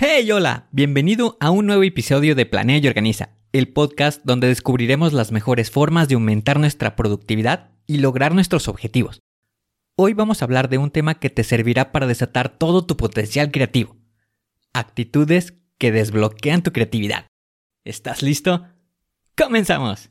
Hey, hola, bienvenido a un nuevo episodio de Planea y Organiza, el podcast donde descubriremos las mejores formas de aumentar nuestra productividad y lograr nuestros objetivos. Hoy vamos a hablar de un tema que te servirá para desatar todo tu potencial creativo. Actitudes que desbloquean tu creatividad. ¿Estás listo? ¡Comenzamos!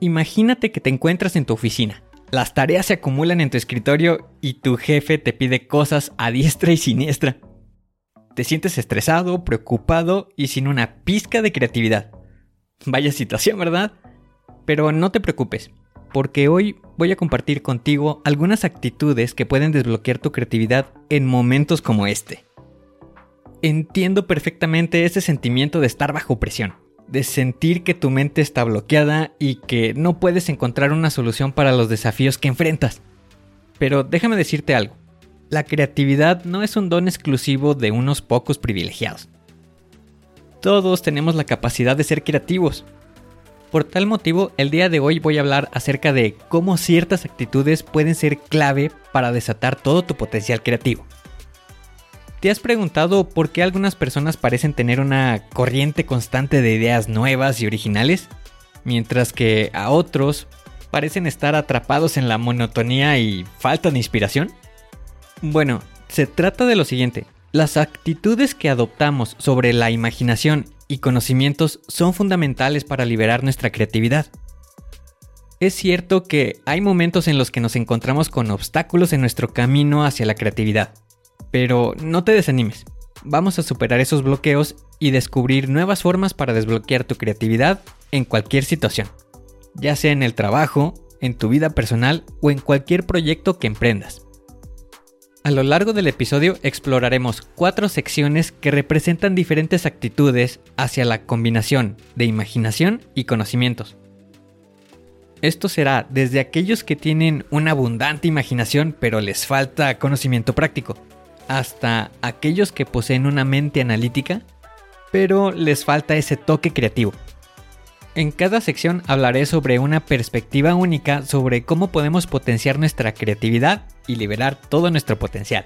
Imagínate que te encuentras en tu oficina. Las tareas se acumulan en tu escritorio y tu jefe te pide cosas a diestra y siniestra. Te sientes estresado, preocupado y sin una pizca de creatividad. Vaya situación, ¿verdad? Pero no te preocupes, porque hoy voy a compartir contigo algunas actitudes que pueden desbloquear tu creatividad en momentos como este. Entiendo perfectamente ese sentimiento de estar bajo presión de sentir que tu mente está bloqueada y que no puedes encontrar una solución para los desafíos que enfrentas. Pero déjame decirte algo, la creatividad no es un don exclusivo de unos pocos privilegiados. Todos tenemos la capacidad de ser creativos. Por tal motivo, el día de hoy voy a hablar acerca de cómo ciertas actitudes pueden ser clave para desatar todo tu potencial creativo. ¿Te has preguntado por qué algunas personas parecen tener una corriente constante de ideas nuevas y originales? Mientras que a otros parecen estar atrapados en la monotonía y falta de inspiración? Bueno, se trata de lo siguiente. Las actitudes que adoptamos sobre la imaginación y conocimientos son fundamentales para liberar nuestra creatividad. Es cierto que hay momentos en los que nos encontramos con obstáculos en nuestro camino hacia la creatividad pero no te desanimes. Vamos a superar esos bloqueos y descubrir nuevas formas para desbloquear tu creatividad en cualquier situación, ya sea en el trabajo, en tu vida personal o en cualquier proyecto que emprendas. A lo largo del episodio exploraremos cuatro secciones que representan diferentes actitudes hacia la combinación de imaginación y conocimientos. Esto será desde aquellos que tienen una abundante imaginación pero les falta conocimiento práctico, hasta aquellos que poseen una mente analítica, pero les falta ese toque creativo. En cada sección hablaré sobre una perspectiva única sobre cómo podemos potenciar nuestra creatividad y liberar todo nuestro potencial.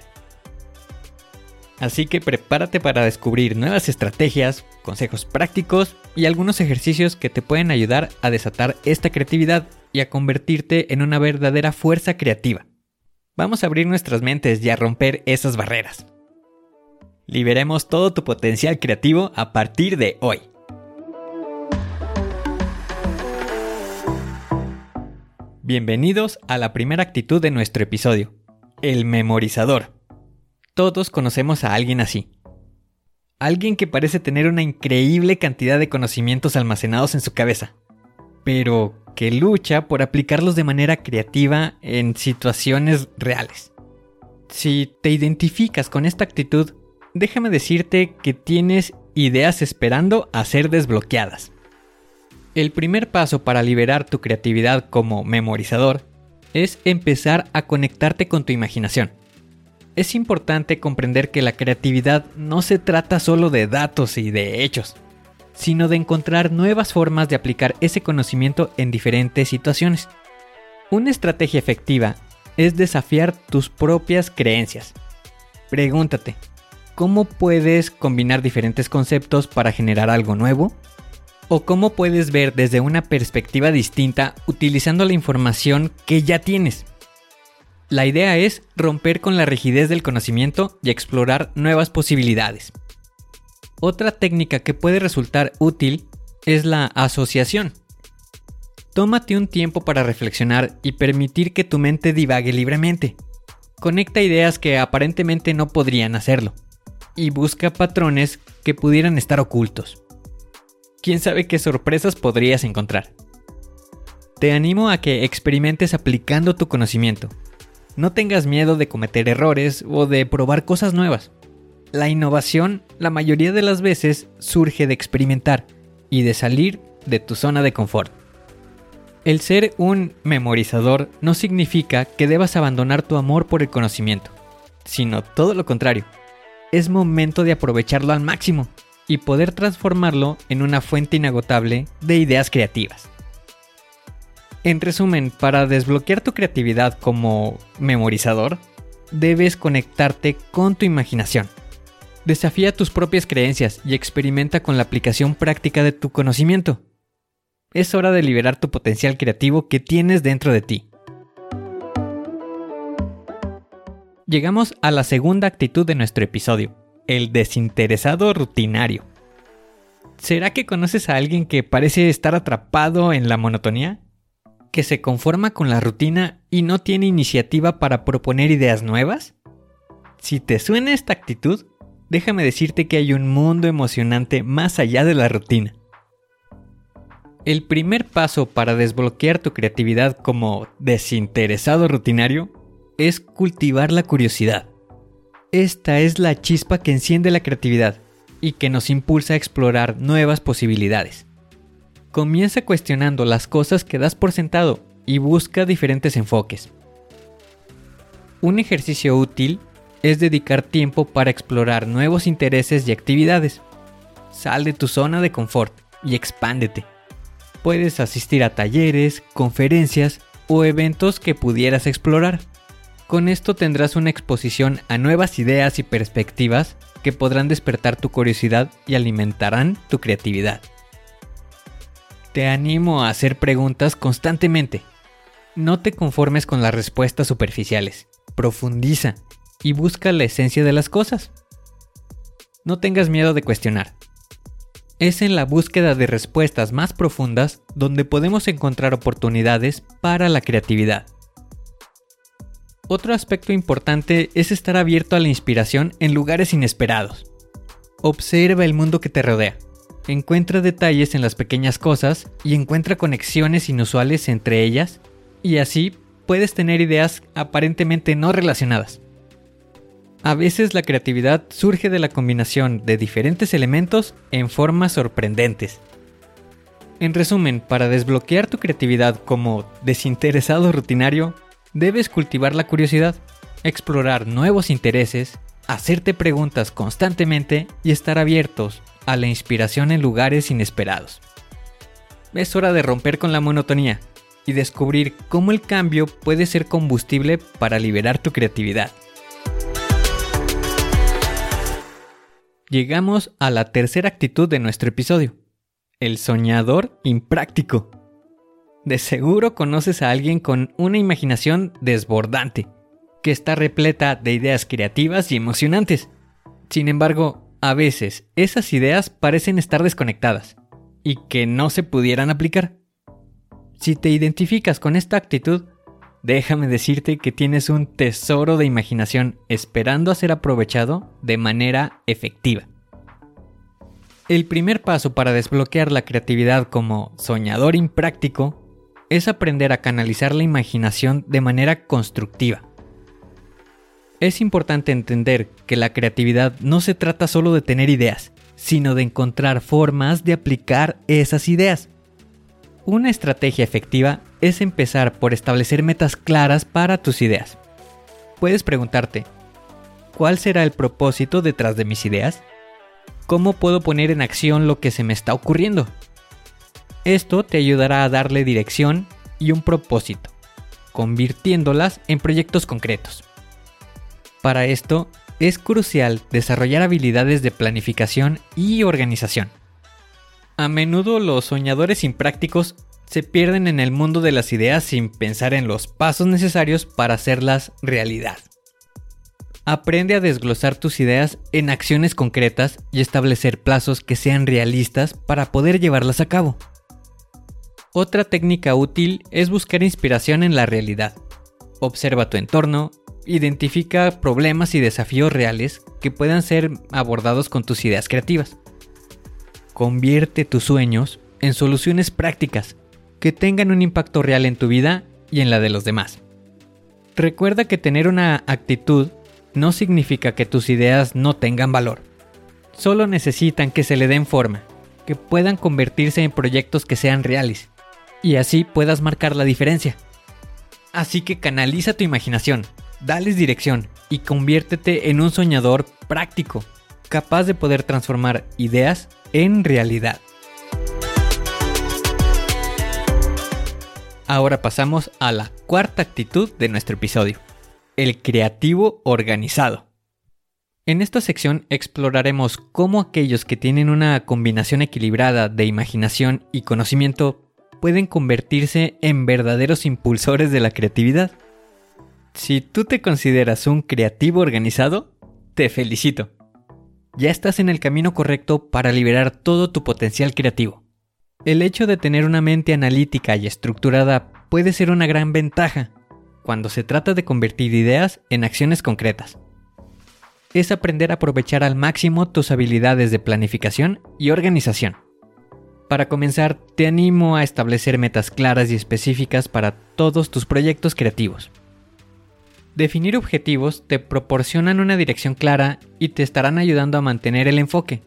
Así que prepárate para descubrir nuevas estrategias, consejos prácticos y algunos ejercicios que te pueden ayudar a desatar esta creatividad y a convertirte en una verdadera fuerza creativa. Vamos a abrir nuestras mentes y a romper esas barreras. Liberemos todo tu potencial creativo a partir de hoy. Bienvenidos a la primera actitud de nuestro episodio, el memorizador. Todos conocemos a alguien así. Alguien que parece tener una increíble cantidad de conocimientos almacenados en su cabeza. Pero, que lucha por aplicarlos de manera creativa en situaciones reales. Si te identificas con esta actitud, déjame decirte que tienes ideas esperando a ser desbloqueadas. El primer paso para liberar tu creatividad como memorizador es empezar a conectarte con tu imaginación. Es importante comprender que la creatividad no se trata solo de datos y de hechos sino de encontrar nuevas formas de aplicar ese conocimiento en diferentes situaciones. Una estrategia efectiva es desafiar tus propias creencias. pregúntate, ¿cómo puedes combinar diferentes conceptos para generar algo nuevo? ¿O cómo puedes ver desde una perspectiva distinta utilizando la información que ya tienes? La idea es romper con la rigidez del conocimiento y explorar nuevas posibilidades. Otra técnica que puede resultar útil es la asociación. Tómate un tiempo para reflexionar y permitir que tu mente divague libremente. Conecta ideas que aparentemente no podrían hacerlo y busca patrones que pudieran estar ocultos. ¿Quién sabe qué sorpresas podrías encontrar? Te animo a que experimentes aplicando tu conocimiento. No tengas miedo de cometer errores o de probar cosas nuevas. La innovación, la mayoría de las veces, surge de experimentar y de salir de tu zona de confort. El ser un memorizador no significa que debas abandonar tu amor por el conocimiento, sino todo lo contrario. Es momento de aprovecharlo al máximo y poder transformarlo en una fuente inagotable de ideas creativas. En resumen, para desbloquear tu creatividad como memorizador, debes conectarte con tu imaginación Desafía tus propias creencias y experimenta con la aplicación práctica de tu conocimiento. Es hora de liberar tu potencial creativo que tienes dentro de ti. Llegamos a la segunda actitud de nuestro episodio, el desinteresado rutinario. ¿Será que conoces a alguien que parece estar atrapado en la monotonía? ¿Que se conforma con la rutina y no tiene iniciativa para proponer ideas nuevas? Si te suena esta actitud, déjame decirte que hay un mundo emocionante más allá de la rutina. El primer paso para desbloquear tu creatividad como desinteresado rutinario es cultivar la curiosidad. Esta es la chispa que enciende la creatividad y que nos impulsa a explorar nuevas posibilidades. Comienza cuestionando las cosas que das por sentado y busca diferentes enfoques. Un ejercicio útil es dedicar tiempo para explorar nuevos intereses y actividades. Sal de tu zona de confort y expándete. Puedes asistir a talleres, conferencias o eventos que pudieras explorar. Con esto tendrás una exposición a nuevas ideas y perspectivas que podrán despertar tu curiosidad y alimentarán tu creatividad. Te animo a hacer preguntas constantemente. No te conformes con las respuestas superficiales. Profundiza y busca la esencia de las cosas. No tengas miedo de cuestionar. Es en la búsqueda de respuestas más profundas donde podemos encontrar oportunidades para la creatividad. Otro aspecto importante es estar abierto a la inspiración en lugares inesperados. Observa el mundo que te rodea. Encuentra detalles en las pequeñas cosas y encuentra conexiones inusuales entre ellas y así puedes tener ideas aparentemente no relacionadas. A veces la creatividad surge de la combinación de diferentes elementos en formas sorprendentes. En resumen, para desbloquear tu creatividad como desinteresado rutinario, debes cultivar la curiosidad, explorar nuevos intereses, hacerte preguntas constantemente y estar abiertos a la inspiración en lugares inesperados. Es hora de romper con la monotonía y descubrir cómo el cambio puede ser combustible para liberar tu creatividad. Llegamos a la tercera actitud de nuestro episodio, el soñador impráctico. De seguro conoces a alguien con una imaginación desbordante, que está repleta de ideas creativas y emocionantes. Sin embargo, a veces esas ideas parecen estar desconectadas y que no se pudieran aplicar. Si te identificas con esta actitud, déjame decirte que tienes un tesoro de imaginación esperando a ser aprovechado de manera efectiva. El primer paso para desbloquear la creatividad como soñador impráctico es aprender a canalizar la imaginación de manera constructiva. Es importante entender que la creatividad no se trata solo de tener ideas, sino de encontrar formas de aplicar esas ideas. Una estrategia efectiva es empezar por establecer metas claras para tus ideas. Puedes preguntarte, ¿cuál será el propósito detrás de mis ideas? ¿Cómo puedo poner en acción lo que se me está ocurriendo? Esto te ayudará a darle dirección y un propósito, convirtiéndolas en proyectos concretos. Para esto, es crucial desarrollar habilidades de planificación y organización. A menudo los soñadores imprácticos se pierden en el mundo de las ideas sin pensar en los pasos necesarios para hacerlas realidad. Aprende a desglosar tus ideas en acciones concretas y establecer plazos que sean realistas para poder llevarlas a cabo. Otra técnica útil es buscar inspiración en la realidad. Observa tu entorno, identifica problemas y desafíos reales que puedan ser abordados con tus ideas creativas. Convierte tus sueños en soluciones prácticas que tengan un impacto real en tu vida y en la de los demás. Recuerda que tener una actitud no significa que tus ideas no tengan valor. Solo necesitan que se le den forma, que puedan convertirse en proyectos que sean reales, y así puedas marcar la diferencia. Así que canaliza tu imaginación, dales dirección y conviértete en un soñador práctico, capaz de poder transformar ideas en realidad. Ahora pasamos a la cuarta actitud de nuestro episodio, el creativo organizado. En esta sección exploraremos cómo aquellos que tienen una combinación equilibrada de imaginación y conocimiento pueden convertirse en verdaderos impulsores de la creatividad. Si tú te consideras un creativo organizado, te felicito. Ya estás en el camino correcto para liberar todo tu potencial creativo. El hecho de tener una mente analítica y estructurada puede ser una gran ventaja cuando se trata de convertir ideas en acciones concretas. Es aprender a aprovechar al máximo tus habilidades de planificación y organización. Para comenzar, te animo a establecer metas claras y específicas para todos tus proyectos creativos. Definir objetivos te proporcionan una dirección clara y te estarán ayudando a mantener el enfoque.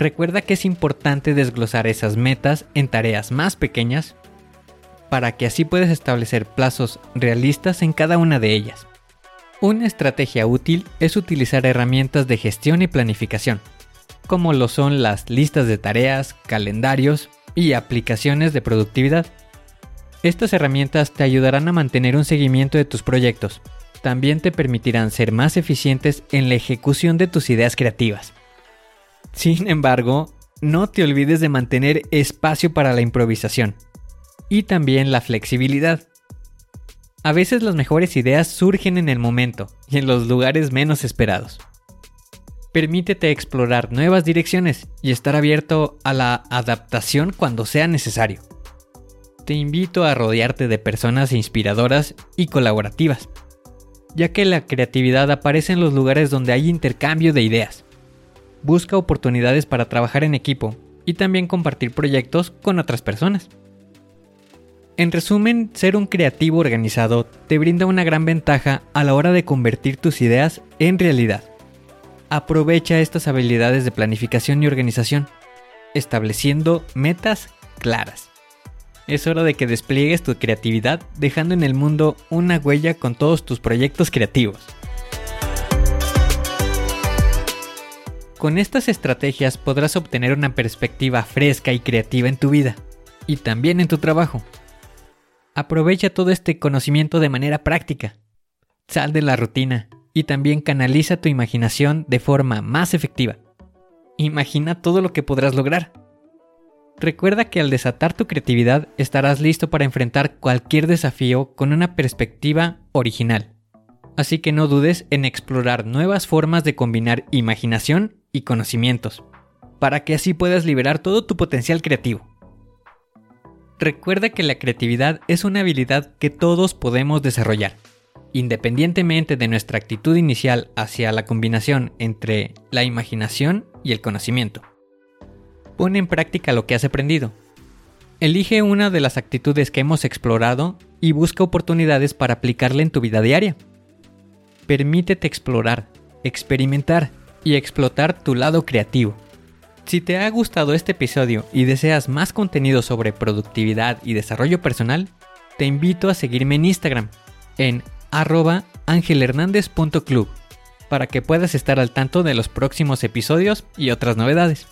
Recuerda que es importante desglosar esas metas en tareas más pequeñas para que así puedas establecer plazos realistas en cada una de ellas. Una estrategia útil es utilizar herramientas de gestión y planificación, como lo son las listas de tareas, calendarios y aplicaciones de productividad. Estas herramientas te ayudarán a mantener un seguimiento de tus proyectos, también te permitirán ser más eficientes en la ejecución de tus ideas creativas. Sin embargo, no te olvides de mantener espacio para la improvisación y también la flexibilidad. A veces las mejores ideas surgen en el momento y en los lugares menos esperados. Permítete explorar nuevas direcciones y estar abierto a la adaptación cuando sea necesario. Te invito a rodearte de personas inspiradoras y colaborativas ya que la creatividad aparece en los lugares donde hay intercambio de ideas. Busca oportunidades para trabajar en equipo y también compartir proyectos con otras personas. En resumen, ser un creativo organizado te brinda una gran ventaja a la hora de convertir tus ideas en realidad. Aprovecha estas habilidades de planificación y organización, estableciendo metas claras. Es hora de que despliegues tu creatividad dejando en el mundo una huella con todos tus proyectos creativos. Con estas estrategias podrás obtener una perspectiva fresca y creativa en tu vida y también en tu trabajo. Aprovecha todo este conocimiento de manera práctica. Sal de la rutina y también canaliza tu imaginación de forma más efectiva. Imagina todo lo que podrás lograr. Recuerda que al desatar tu creatividad estarás listo para enfrentar cualquier desafío con una perspectiva original. Así que no dudes en explorar nuevas formas de combinar imaginación y conocimientos, para que así puedas liberar todo tu potencial creativo. Recuerda que la creatividad es una habilidad que todos podemos desarrollar, independientemente de nuestra actitud inicial hacia la combinación entre la imaginación y el conocimiento. Pone en práctica lo que has aprendido. Elige una de las actitudes que hemos explorado y busca oportunidades para aplicarla en tu vida diaria. Permítete explorar, experimentar y explotar tu lado creativo. Si te ha gustado este episodio y deseas más contenido sobre productividad y desarrollo personal, te invito a seguirme en Instagram en arroba angelhernandez.club para que puedas estar al tanto de los próximos episodios y otras novedades.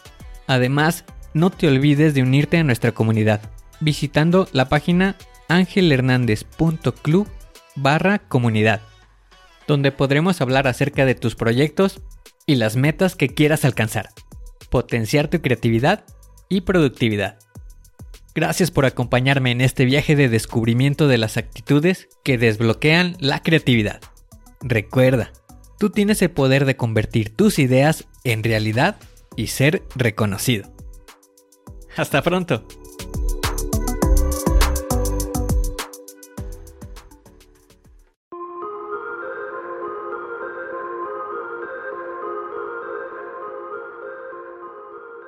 Además, no te olvides de unirte a nuestra comunidad visitando la página angelhernandez.club barra comunidad. donde podremos hablar acerca de tus proyectos y las metas que quieras alcanzar, potenciar tu creatividad y productividad. Gracias por acompañarme en este viaje de descubrimiento de las actitudes que desbloquean la creatividad. Recuerda, tú tienes el poder de convertir tus ideas en realidad y ser reconocido. Hasta pronto.